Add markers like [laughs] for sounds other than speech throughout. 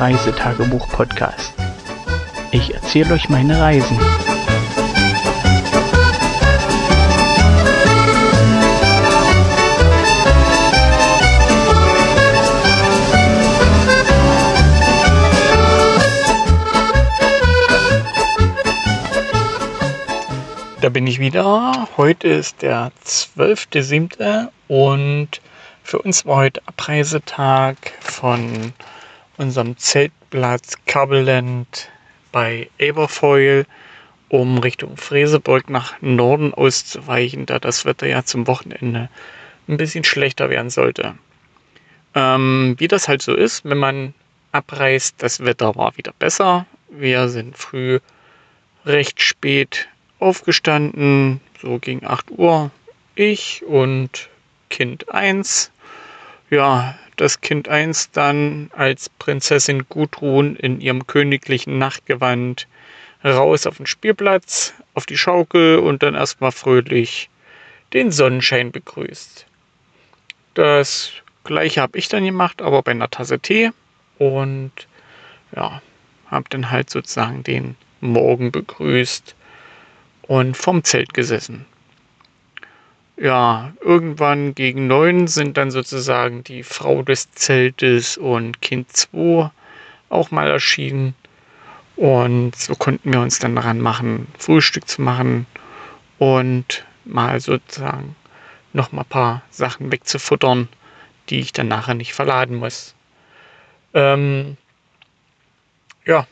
Reisetagebuch-Podcast. Ich erzähle euch meine Reisen. Da bin ich wieder. Heute ist der 12.07. und für uns war heute Abreisetag von unserem Zeltplatz Kabelland bei Aberfoyle, um Richtung Freseburg nach Norden auszuweichen, da das Wetter ja zum Wochenende ein bisschen schlechter werden sollte. Ähm, wie das halt so ist, wenn man abreist, das Wetter war wieder besser. Wir sind früh recht spät aufgestanden, so gegen 8 Uhr. Ich und Kind 1 ja, das Kind 1 dann als Prinzessin Gudrun in ihrem königlichen Nachtgewand raus auf den Spielplatz, auf die Schaukel und dann erstmal fröhlich den Sonnenschein begrüßt. Das gleiche habe ich dann gemacht, aber bei einer Tasse Tee und ja, habe dann halt sozusagen den Morgen begrüßt und vom Zelt gesessen ja, irgendwann gegen neun sind dann sozusagen die Frau des Zeltes und Kind 2 auch mal erschienen. Und so konnten wir uns dann daran machen, Frühstück zu machen und mal sozusagen noch mal ein paar Sachen wegzufuttern, die ich dann nachher nicht verladen muss. Ähm, ja,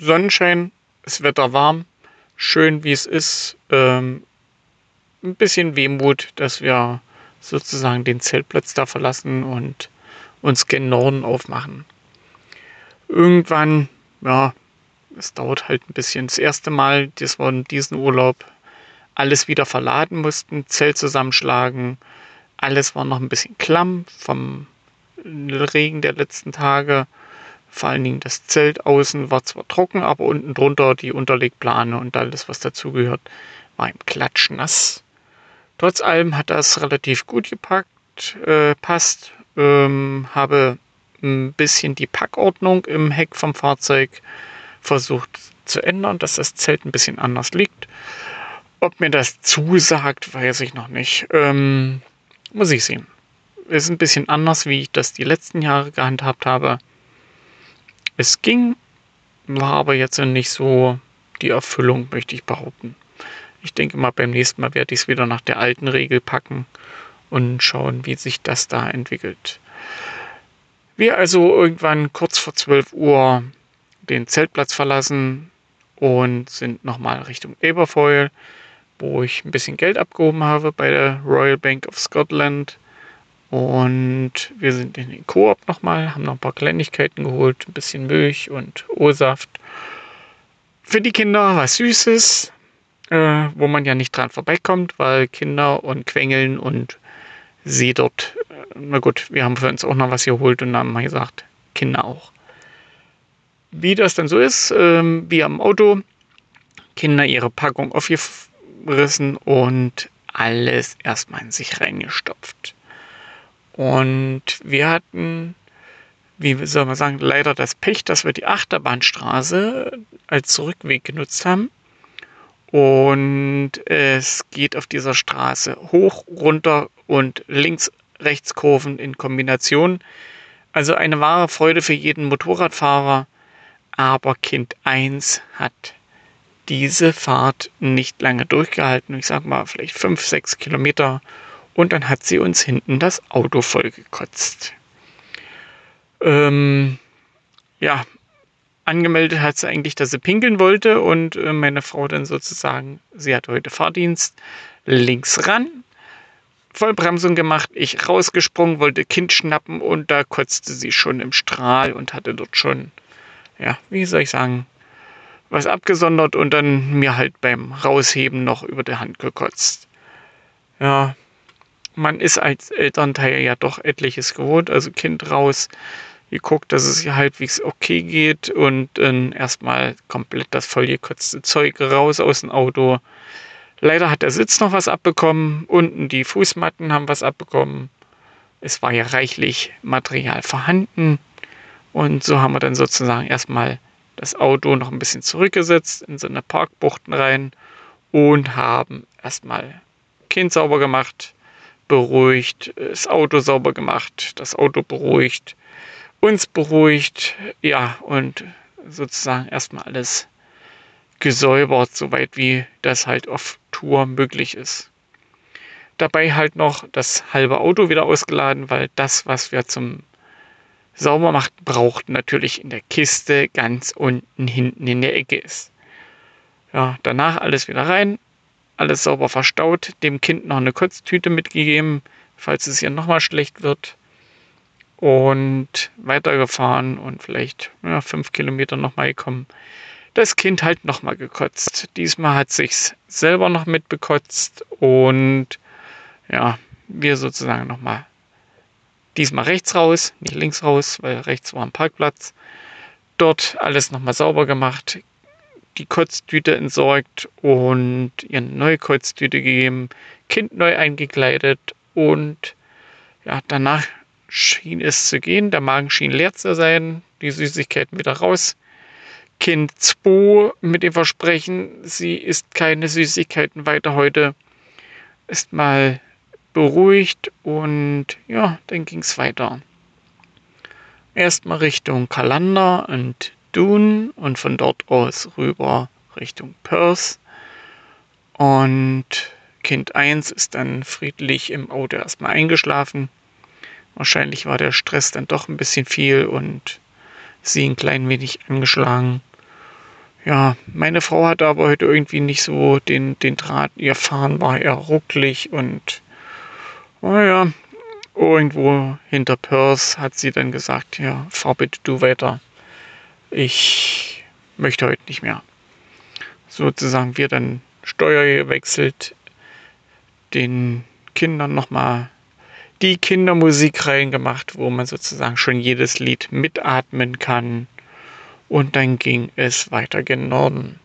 Sonnenschein, das Wetter warm, schön wie es ist. Ähm, ein bisschen Wehmut, dass wir sozusagen den Zeltplatz da verlassen und uns gen Norden aufmachen. Irgendwann, ja, es dauert halt ein bisschen. Das erste Mal, das war in diesem Urlaub, alles wieder verladen mussten, Zelt zusammenschlagen. Alles war noch ein bisschen klamm vom Regen der letzten Tage. Vor allen Dingen das Zelt außen war zwar trocken, aber unten drunter die Unterlegplane und alles, was dazugehört, war im Klatsch nass. Trotz allem hat das relativ gut gepackt, äh, passt. Ähm, habe ein bisschen die Packordnung im Heck vom Fahrzeug versucht zu ändern, dass das Zelt ein bisschen anders liegt. Ob mir das zusagt, weiß ich noch nicht. Ähm, muss ich sehen. Ist ein bisschen anders, wie ich das die letzten Jahre gehandhabt habe. Es ging, war aber jetzt nicht so die Erfüllung, möchte ich behaupten. Ich denke mal, beim nächsten Mal werde ich es wieder nach der alten Regel packen und schauen, wie sich das da entwickelt. Wir also irgendwann kurz vor 12 Uhr den Zeltplatz verlassen und sind nochmal Richtung Aberfoyle, wo ich ein bisschen Geld abgehoben habe bei der Royal Bank of Scotland. Und wir sind in den Koop nochmal, haben noch ein paar Kleinigkeiten geholt, ein bisschen Milch und O-Saft. Für die Kinder was Süßes, äh, wo man ja nicht dran vorbeikommt, weil Kinder und Quengeln und sie dort, äh, na gut, wir haben für uns auch noch was geholt und haben wir gesagt, Kinder auch. Wie das dann so ist, ähm, wie am Auto, Kinder ihre Packung aufgerissen und alles erstmal in sich reingestopft. Und wir hatten, wie soll man sagen, leider das Pech, dass wir die Achterbahnstraße als Rückweg genutzt haben. Und es geht auf dieser Straße hoch, runter und links, rechts Kurven in Kombination. Also eine wahre Freude für jeden Motorradfahrer. Aber Kind 1 hat diese Fahrt nicht lange durchgehalten. Ich sag mal vielleicht 5, 6 Kilometer. Und dann hat sie uns hinten das Auto vollgekotzt. Ähm, ja, angemeldet hat sie eigentlich, dass sie pinkeln wollte und äh, meine Frau dann sozusagen, sie hat heute Fahrdienst, links ran, Vollbremsung gemacht, ich rausgesprungen, wollte Kind schnappen und da kotzte sie schon im Strahl und hatte dort schon, ja, wie soll ich sagen, was abgesondert und dann mir halt beim Rausheben noch über die Hand gekotzt. Ja, man ist als Elternteil ja doch etliches gewohnt, also Kind raus, geguckt, dass es halbwegs okay geht und dann erstmal komplett das vollgekotzte Zeug raus aus dem Auto. Leider hat der Sitz noch was abbekommen, unten die Fußmatten haben was abbekommen. Es war ja reichlich Material vorhanden Und so haben wir dann sozusagen erstmal das Auto noch ein bisschen zurückgesetzt in so eine Parkbuchten rein und haben erstmal Kind sauber gemacht, beruhigt, das Auto sauber gemacht, das Auto beruhigt, uns beruhigt, ja, und sozusagen erstmal alles gesäubert, soweit wie das halt auf Tour möglich ist. Dabei halt noch das halbe Auto wieder ausgeladen, weil das, was wir zum Saubermachen braucht, natürlich in der Kiste ganz unten hinten in der Ecke ist. Ja, danach alles wieder rein, alles sauber verstaut, dem Kind noch eine Kotztüte mitgegeben, falls es ihr nochmal schlecht wird. Und weitergefahren und vielleicht ja, fünf Kilometer nochmal gekommen. Das Kind halt nochmal gekotzt. Diesmal hat sich's selber noch mitbekotzt und ja, wir sozusagen nochmal diesmal rechts raus, nicht links raus, weil rechts war ein Parkplatz. Dort alles nochmal sauber gemacht, die Kotztüte entsorgt und ihr eine neue Kotztüte gegeben, Kind neu eingekleidet und ja, danach schien es zu gehen. Der Magen schien leer zu sein, die Süßigkeiten wieder raus. Kind 2 mit dem Versprechen, sie isst keine Süßigkeiten weiter heute, ist mal beruhigt und ja, dann ging es weiter. Erstmal Richtung Kalander und Dune und von dort aus rüber Richtung Perth. Und Kind 1 ist dann friedlich im Auto erstmal eingeschlafen. Wahrscheinlich war der Stress dann doch ein bisschen viel und sie ein klein wenig angeschlagen. Ja, meine Frau hatte aber heute irgendwie nicht so den, den Draht. Ihr Fahren war eher rucklig und naja, irgendwo hinter Perth hat sie dann gesagt, ja, fahr bitte du weiter ich möchte heute nicht mehr. Sozusagen wir dann Steuer gewechselt, den Kindern nochmal die Kindermusik reingemacht, wo man sozusagen schon jedes Lied mitatmen kann. Und dann ging es weiter gen Norden.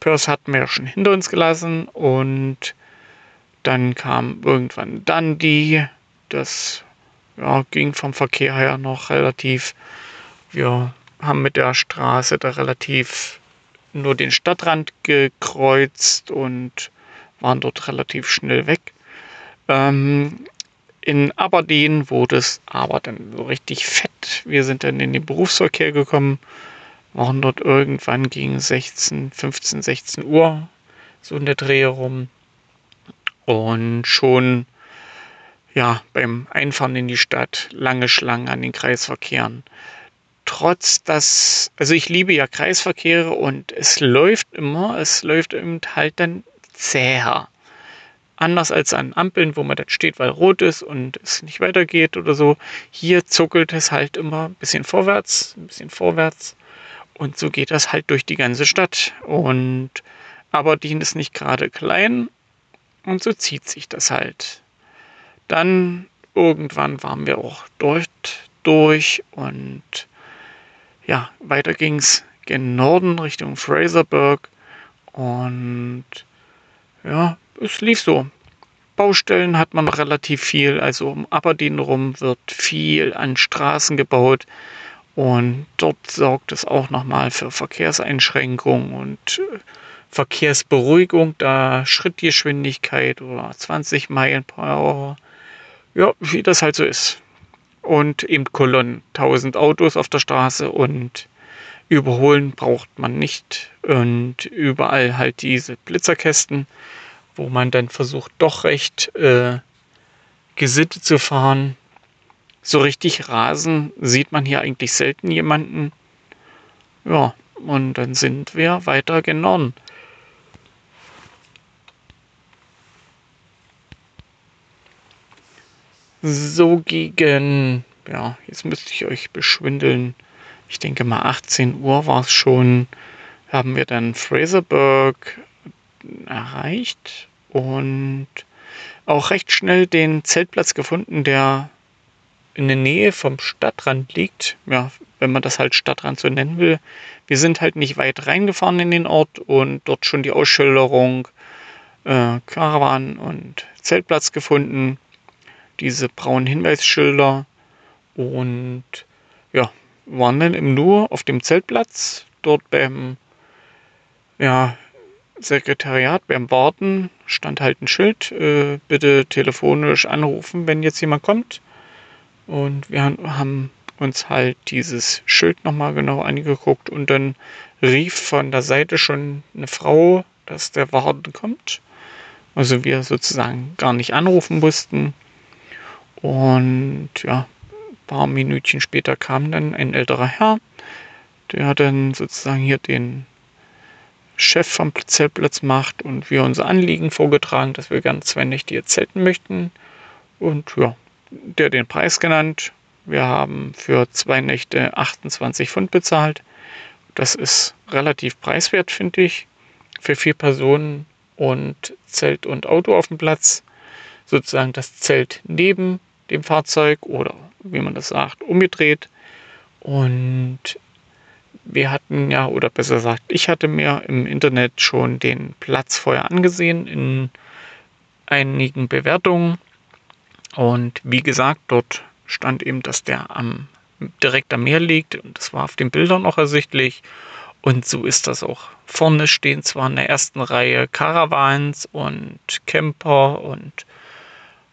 Perth hatten wir ja schon hinter uns gelassen und dann kam irgendwann Dundee. Das ja, ging vom Verkehr her noch relativ. Wir haben mit der Straße da relativ nur den Stadtrand gekreuzt und waren dort relativ schnell weg. Ähm, in Aberdeen wurde es aber dann so richtig fett. Wir sind dann in den Berufsverkehr gekommen, waren dort irgendwann gegen 16, 15, 16 Uhr, so in der Dreh rum. Und schon ja, beim Einfahren in die Stadt lange Schlangen an den Kreisverkehren trotz dass, also ich liebe ja Kreisverkehre und es läuft immer, es läuft eben halt dann zäher. Anders als an Ampeln, wo man dann steht, weil rot ist und es nicht weitergeht oder so. Hier zuckelt es halt immer ein bisschen vorwärts, ein bisschen vorwärts. Und so geht das halt durch die ganze Stadt. Und Aberdeen ist nicht gerade klein und so zieht sich das halt. Dann irgendwann waren wir auch dort durch und ja, weiter ging es gen Norden Richtung Fraserburg und ja, es lief so. Baustellen hat man relativ viel, also um Aberdeen rum wird viel an Straßen gebaut und dort sorgt es auch nochmal für Verkehrseinschränkungen und äh, Verkehrsberuhigung, da Schrittgeschwindigkeit oder 20 Meilen pro Hour. Ja, wie das halt so ist und eben Kolonnen. 1000 Autos auf der Straße und überholen braucht man nicht. Und überall halt diese Blitzerkästen, wo man dann versucht, doch recht äh, gesittet zu fahren. So richtig rasen sieht man hier eigentlich selten jemanden. Ja, und dann sind wir weiter gen Norden. so gegen, ja, jetzt müsste ich euch beschwindeln. Ich denke mal 18 Uhr war es schon, haben wir dann Fraserburg erreicht und auch recht schnell den Zeltplatz gefunden, der in der Nähe vom Stadtrand liegt. Ja, wenn man das halt Stadtrand so nennen will. Wir sind halt nicht weit reingefahren in den Ort und dort schon die Ausschilderung äh, Karawan und Zeltplatz gefunden diese braunen Hinweisschilder und ja, waren dann im Nu auf dem Zeltplatz, dort beim ja, Sekretariat, beim Warten stand halt ein Schild, äh, bitte telefonisch anrufen, wenn jetzt jemand kommt. Und wir haben uns halt dieses Schild nochmal genau angeguckt und dann rief von der Seite schon eine Frau, dass der Warten kommt. Also wir sozusagen gar nicht anrufen mussten. Und ja, ein paar Minütchen später kam dann ein älterer Herr, der dann sozusagen hier den Chef vom Zeltplatz macht und wir unser Anliegen vorgetragen, dass wir gerne zwei Nächte hier zelten möchten. Und ja, der den Preis genannt. Wir haben für zwei Nächte 28 Pfund bezahlt. Das ist relativ preiswert, finde ich, für vier Personen und Zelt und Auto auf dem Platz. Sozusagen das Zelt neben dem Fahrzeug oder wie man das sagt, umgedreht. Und wir hatten ja, oder besser gesagt, ich hatte mir im Internet schon den Platz vorher angesehen in einigen Bewertungen. Und wie gesagt, dort stand eben, dass der am, direkt am Meer liegt und das war auf den Bildern auch ersichtlich. Und so ist das auch. Vorne stehen zwar in der ersten Reihe Caravans und Camper und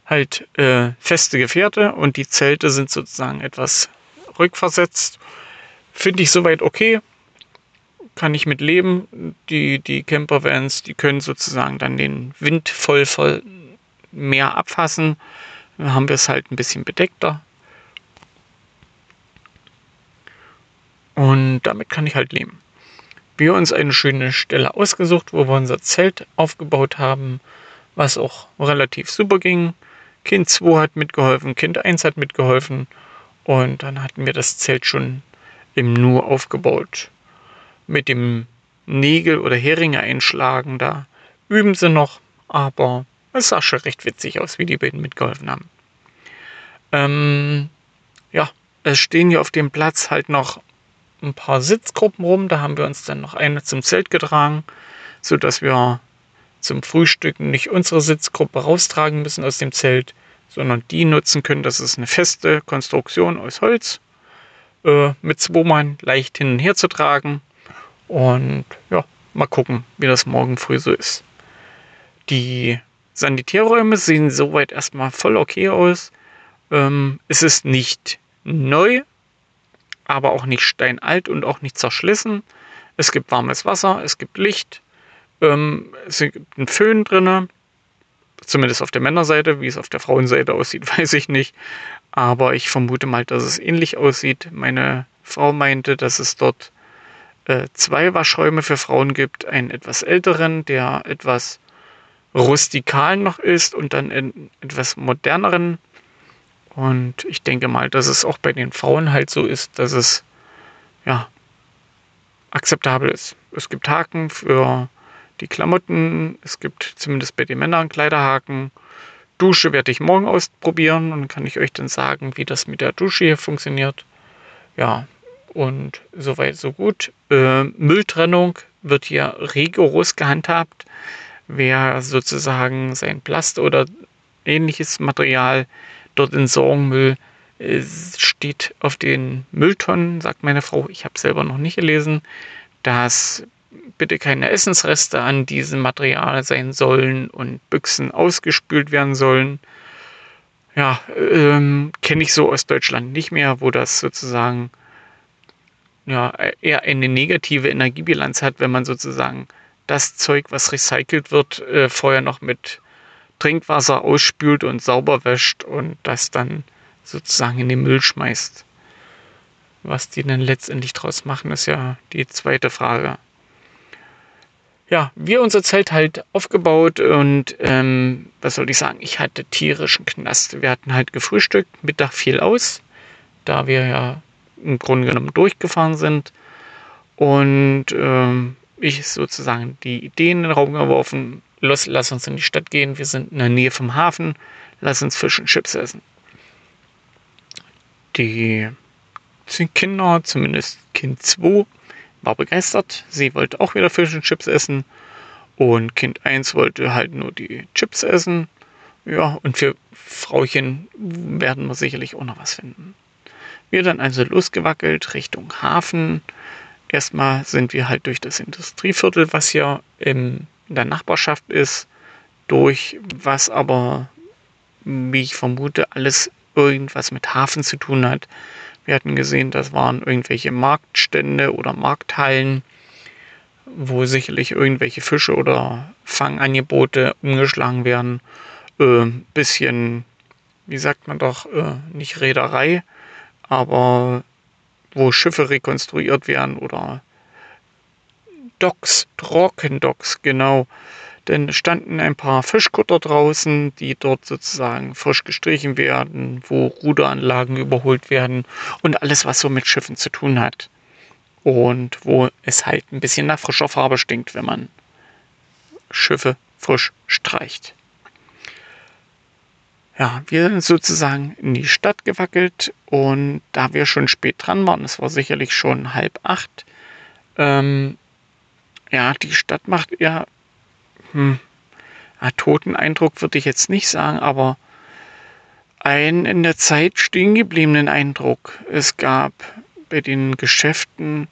halt äh, feste Gefährte und die Zelte sind sozusagen etwas rückversetzt. Finde ich soweit okay. Kann ich mit leben. Die, die Campervans, die können sozusagen dann den Wind voll, voll mehr abfassen. Dann haben wir es halt ein bisschen bedeckter. Und damit kann ich halt leben. Wir uns eine schöne Stelle ausgesucht, wo wir unser Zelt aufgebaut haben, was auch relativ super ging. Kind 2 hat mitgeholfen, Kind 1 hat mitgeholfen und dann hatten wir das Zelt schon im Nu aufgebaut. Mit dem Nägel oder Heringe einschlagen, da üben sie noch, aber es sah schon recht witzig aus, wie die beiden mitgeholfen haben. Ähm, ja, es stehen hier auf dem Platz halt noch ein paar Sitzgruppen rum. Da haben wir uns dann noch eine zum Zelt getragen, sodass wir zum Frühstücken nicht unsere Sitzgruppe raustragen müssen aus dem Zelt, sondern die nutzen können. Das ist eine feste Konstruktion aus Holz äh, mit Mann leicht hin und her zu tragen. Und ja, mal gucken, wie das morgen früh so ist. Die Sanitärräume sehen soweit erstmal voll okay aus. Ähm, es ist nicht neu, aber auch nicht steinalt und auch nicht zerschlissen. Es gibt warmes Wasser, es gibt Licht, ähm, es gibt einen Föhn drin, zumindest auf der Männerseite. Wie es auf der Frauenseite aussieht, [laughs] weiß ich nicht. Aber ich vermute mal, dass es ähnlich aussieht. Meine Frau meinte, dass es dort äh, zwei Waschräume für Frauen gibt. Einen etwas älteren, der etwas rustikal noch ist und dann einen etwas moderneren. Und ich denke mal, dass es auch bei den Frauen halt so ist, dass es ja akzeptabel ist. Es gibt Haken für die Klamotten, es gibt zumindest bei den Männern Kleiderhaken. Dusche werde ich morgen ausprobieren und kann ich euch dann sagen, wie das mit der Dusche hier funktioniert. Ja, und soweit so gut. Äh, Mülltrennung wird hier rigoros gehandhabt. Wer sozusagen sein Plast oder ähnliches Material dort in Sorgenmüll äh, steht auf den Mülltonnen, sagt meine Frau. Ich habe selber noch nicht gelesen, dass bitte keine Essensreste an diesem Material sein sollen und Büchsen ausgespült werden sollen. Ja, ähm, kenne ich so aus Deutschland nicht mehr, wo das sozusagen ja, eher eine negative Energiebilanz hat, wenn man sozusagen das Zeug, was recycelt wird, äh, vorher noch mit Trinkwasser ausspült und sauber wäscht und das dann sozusagen in den Müll schmeißt. Was die dann letztendlich draus machen, ist ja die zweite Frage ja, wir unser Zelt halt aufgebaut und ähm, was soll ich sagen, ich hatte tierischen Knast. Wir hatten halt gefrühstückt, Mittag fiel aus, da wir ja im Grunde genommen durchgefahren sind und ähm, ich sozusagen die Idee in den Raum geworfen, los, lass uns in die Stadt gehen, wir sind in der Nähe vom Hafen, lass uns Fisch und Chips essen. Die Kinder, zumindest Kind 2, war begeistert. Sie wollte auch wieder Fish und Chips essen. Und Kind 1 wollte halt nur die Chips essen. Ja, und für Frauchen werden wir sicherlich auch noch was finden. Wir dann also losgewackelt Richtung Hafen. Erstmal sind wir halt durch das Industrieviertel, was hier in der Nachbarschaft ist, durch was aber, wie ich vermute, alles irgendwas mit Hafen zu tun hat. Wir hatten gesehen, das waren irgendwelche Marktstände oder Markthallen, wo sicherlich irgendwelche Fische oder Fangangebote umgeschlagen werden. Äh, bisschen, wie sagt man doch, äh, nicht Reederei, aber wo Schiffe rekonstruiert werden oder Docks, Trockendocks, genau. Denn es standen ein paar Fischkutter draußen, die dort sozusagen frisch gestrichen werden, wo Ruderanlagen überholt werden und alles, was so mit Schiffen zu tun hat. Und wo es halt ein bisschen nach frischer Farbe stinkt, wenn man Schiffe frisch streicht. Ja, wir sind sozusagen in die Stadt gewackelt und da wir schon spät dran waren, es war sicherlich schon halb acht, ähm, ja, die Stadt macht eher hm, ja, toten Eindruck würde ich jetzt nicht sagen, aber einen in der Zeit stehen gebliebenen Eindruck. Es gab bei den Geschäften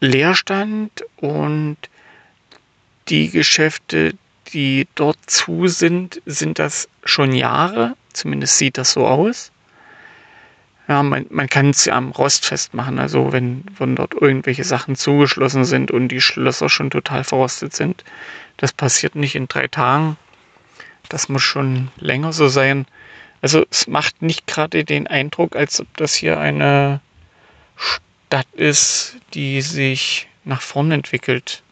Leerstand und die Geschäfte, die dort zu sind, sind das schon Jahre. Zumindest sieht das so aus. Ja, man, man kann es ja am Rost festmachen. Also wenn, wenn dort irgendwelche Sachen zugeschlossen sind und die Schlösser schon total verrostet sind. Das passiert nicht in drei Tagen. Das muss schon länger so sein. Also es macht nicht gerade den Eindruck, als ob das hier eine Stadt ist, die sich nach vorn entwickelt.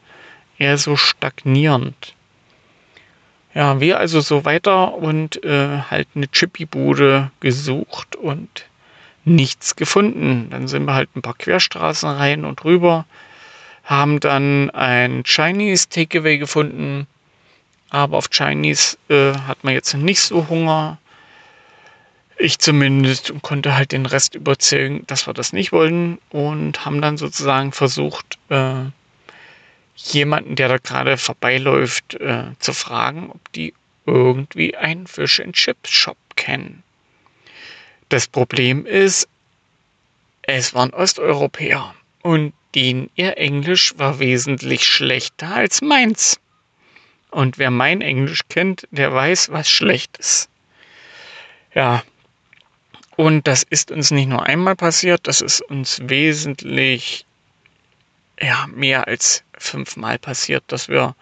Eher so stagnierend. Ja, wir also so weiter und äh, halt eine Chippy-Bude gesucht und nichts gefunden. Dann sind wir halt ein paar Querstraßen rein und rüber, haben dann ein Chinese Takeaway gefunden, aber auf Chinese äh, hat man jetzt nicht so Hunger. Ich zumindest und konnte halt den Rest überzeugen, dass wir das nicht wollen und haben dann sozusagen versucht, äh, jemanden, der da gerade vorbeiläuft, äh, zu fragen, ob die irgendwie einen Fish and Chips Shop kennen. Das Problem ist, es waren Osteuropäer und denen ihr Englisch war wesentlich schlechter als meins. Und wer mein Englisch kennt, der weiß, was schlecht ist. Ja, und das ist uns nicht nur einmal passiert, das ist uns wesentlich ja, mehr als fünfmal passiert, dass wir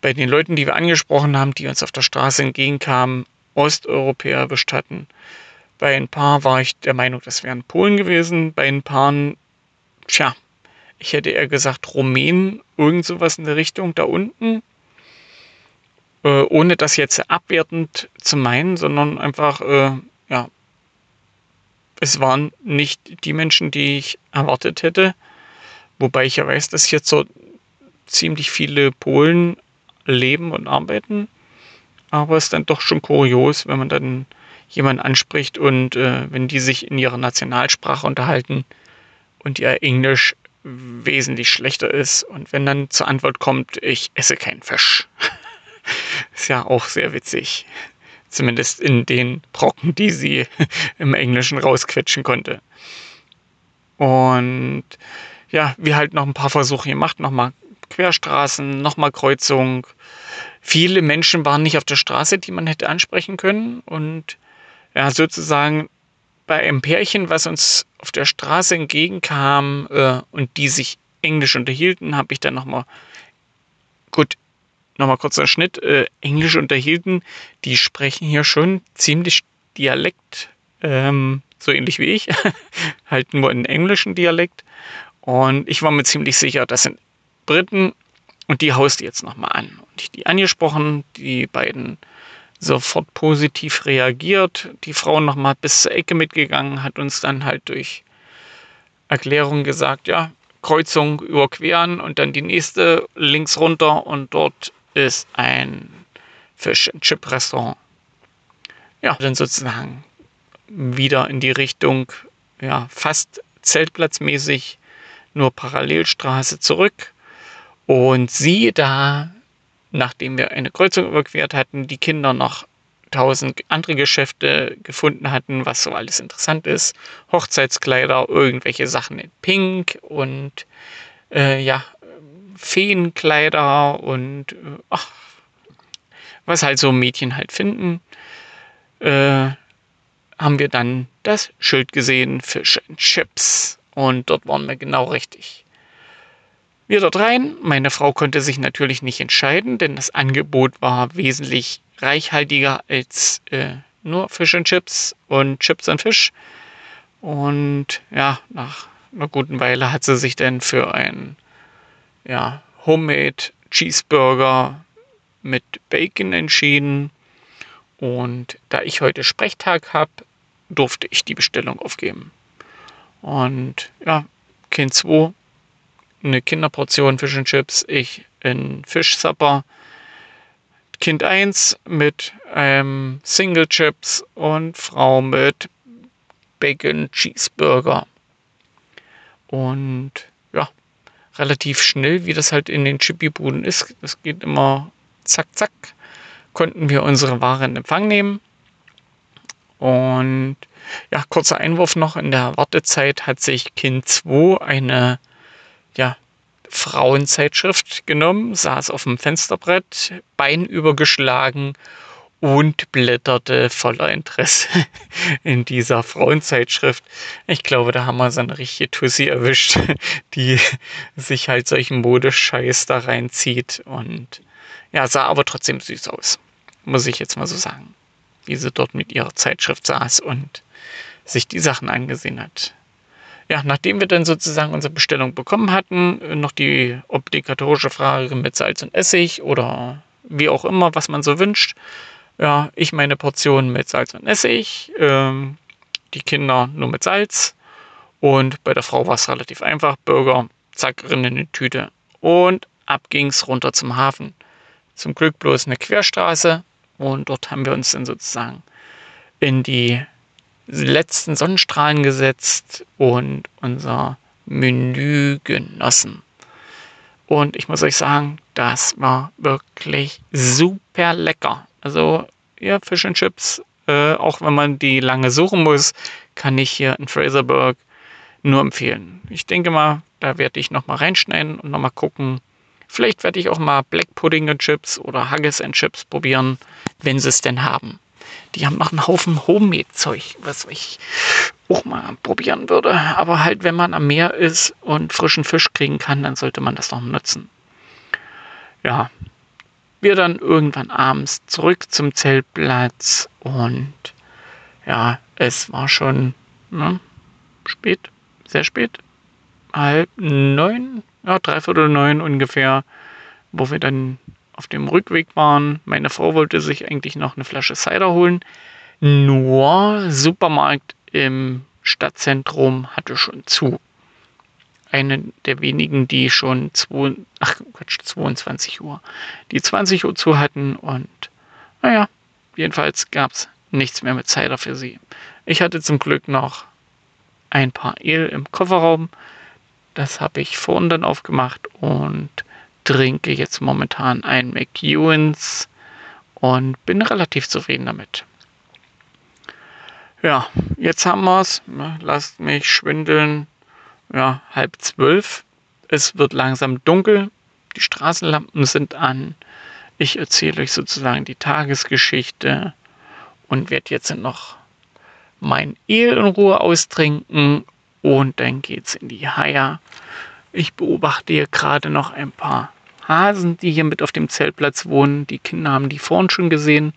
bei den Leuten, die wir angesprochen haben, die uns auf der Straße entgegenkamen, Osteuropäer erwischt hatten. Bei ein paar war ich der Meinung, das wären Polen gewesen. Bei ein paar, tja, ich hätte eher gesagt Rumänen, irgend sowas in der Richtung da unten. Äh, ohne das jetzt abwertend zu meinen, sondern einfach, äh, ja, es waren nicht die Menschen, die ich erwartet hätte. Wobei ich ja weiß, dass hier so ziemlich viele Polen leben und arbeiten. Aber es ist dann doch schon kurios, wenn man dann jemanden anspricht und äh, wenn die sich in ihrer Nationalsprache unterhalten und ihr Englisch wesentlich schlechter ist und wenn dann zur Antwort kommt, ich esse keinen Fisch. [laughs] ist ja auch sehr witzig. Zumindest in den Brocken, die sie [laughs] im Englischen rausquetschen konnte. Und ja, wir halt noch ein paar Versuche gemacht, nochmal Querstraßen, nochmal Kreuzung. Viele Menschen waren nicht auf der Straße, die man hätte ansprechen können. Und ja, sozusagen bei einem Pärchen, was uns auf der Straße entgegenkam äh, und die sich Englisch unterhielten, habe ich dann nochmal, gut, nochmal kurzer Schnitt, äh, Englisch unterhielten. Die sprechen hier schon ziemlich Dialekt, ähm, so ähnlich wie ich, [laughs] halt nur einen englischen Dialekt. Und ich war mir ziemlich sicher, das sind Briten und die haust jetzt nochmal an. Und ich die angesprochen, die beiden sofort positiv reagiert. Die Frau nochmal bis zur Ecke mitgegangen, hat uns dann halt durch Erklärung gesagt, ja, Kreuzung überqueren und dann die nächste links runter und dort ist ein Fish and Chip Restaurant. Ja, dann sozusagen wieder in die Richtung, ja, fast zeltplatzmäßig, nur Parallelstraße zurück. Und sie da nachdem wir eine Kreuzung überquert hatten, die Kinder noch tausend andere Geschäfte gefunden hatten, was so alles interessant ist. Hochzeitskleider, irgendwelche Sachen in Pink und äh, ja, Feenkleider und äh, ach, was halt so Mädchen halt finden. Äh, haben wir dann das Schild gesehen, Fish and Chips. Und dort waren wir genau richtig. Wir dort rein. Meine Frau konnte sich natürlich nicht entscheiden, denn das Angebot war wesentlich reichhaltiger als äh, nur Fish and Chips und Chips und Fisch. Und ja, nach einer guten Weile hat sie sich dann für ein ja, Homemade Cheeseburger mit Bacon entschieden. Und da ich heute Sprechtag habe, durfte ich die Bestellung aufgeben. Und ja, Kind 2, eine Kinderportion Fish and Chips, ich in Fischsupper. Kind 1 mit einem Single Chips und Frau mit Bacon Cheeseburger. Und ja, relativ schnell, wie das halt in den Chippy-Buden ist. Das geht immer zack, zack. Konnten wir unsere Ware in Empfang nehmen. Und ja, kurzer Einwurf noch. In der Wartezeit hat sich Kind 2 eine Frauenzeitschrift genommen, saß auf dem Fensterbrett, Bein übergeschlagen und blätterte voller Interesse [laughs] in dieser Frauenzeitschrift. Ich glaube, da haben wir so eine richtige Tussi erwischt, [laughs] die sich halt solchen Modescheiß da reinzieht und ja, sah aber trotzdem süß aus. Muss ich jetzt mal so sagen. Wie sie dort mit ihrer Zeitschrift saß und sich die Sachen angesehen hat. Ja, nachdem wir dann sozusagen unsere Bestellung bekommen hatten, noch die obligatorische Frage mit Salz und Essig oder wie auch immer, was man so wünscht. Ja, ich meine Portion mit Salz und Essig, ähm, die Kinder nur mit Salz und bei der Frau war es relativ einfach. Burger, zack, in eine Tüte und ab ging's runter zum Hafen. Zum Glück bloß eine Querstraße und dort haben wir uns dann sozusagen in die letzten Sonnenstrahlen gesetzt und unser Menü genossen. Und ich muss euch sagen, das war wirklich super lecker. Also, ja, Fish and Chips, äh, auch wenn man die lange suchen muss, kann ich hier in Fraserburg nur empfehlen. Ich denke mal, da werde ich nochmal reinschneiden und nochmal gucken. Vielleicht werde ich auch mal Black Pudding and Chips oder Haggis and Chips probieren, wenn sie es denn haben. Die haben noch einen Haufen Homemade-Zeug, was ich auch mal probieren würde. Aber halt, wenn man am Meer ist und frischen Fisch kriegen kann, dann sollte man das noch nutzen. Ja, wir dann irgendwann abends zurück zum Zeltplatz und ja, es war schon ne, spät, sehr spät, halb neun, ja, dreiviertel neun ungefähr, wo wir dann auf dem Rückweg waren. Meine Frau wollte sich eigentlich noch eine Flasche Cider holen. Nur Supermarkt im Stadtzentrum hatte schon zu. Eine der wenigen, die schon zwei, ach Quatsch, 22 Uhr, die 20 Uhr zu hatten und naja, jedenfalls gab es nichts mehr mit Cider für sie. Ich hatte zum Glück noch ein paar El im Kofferraum. Das habe ich vorhin dann aufgemacht und trinke jetzt momentan ein McEwens und bin relativ zufrieden damit. Ja, jetzt haben wir es. Lasst mich schwindeln. Ja, halb zwölf. Es wird langsam dunkel. Die Straßenlampen sind an. Ich erzähle euch sozusagen die Tagesgeschichte und werde jetzt noch mein El in Ruhe austrinken und dann geht's in die Haier. Ich beobachte hier gerade noch ein paar Hasen, die hier mit auf dem Zeltplatz wohnen. Die Kinder haben die vorhin schon gesehen.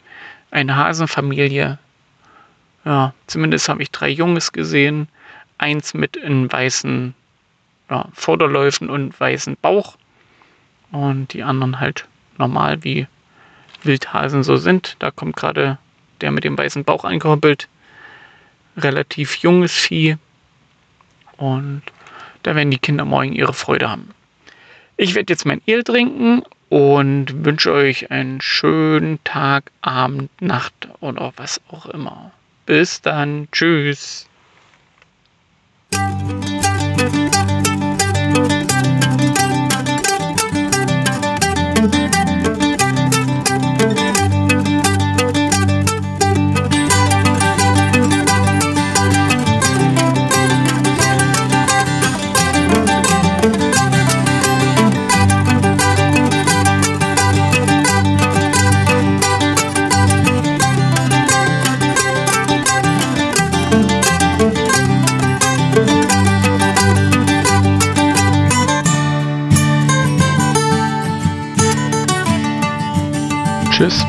Eine Hasenfamilie. Ja, zumindest habe ich drei Junges gesehen. Eins mit in weißen ja, Vorderläufen und weißen Bauch. Und die anderen halt normal wie Wildhasen so sind. Da kommt gerade der mit dem weißen Bauch angehoppelt. Relativ junges Vieh. Und da werden die Kinder morgen ihre Freude haben. Ich werde jetzt mein Ale trinken und wünsche euch einen schönen Tag, Abend, Nacht oder was auch immer. Bis dann. Tschüss. Tschüss,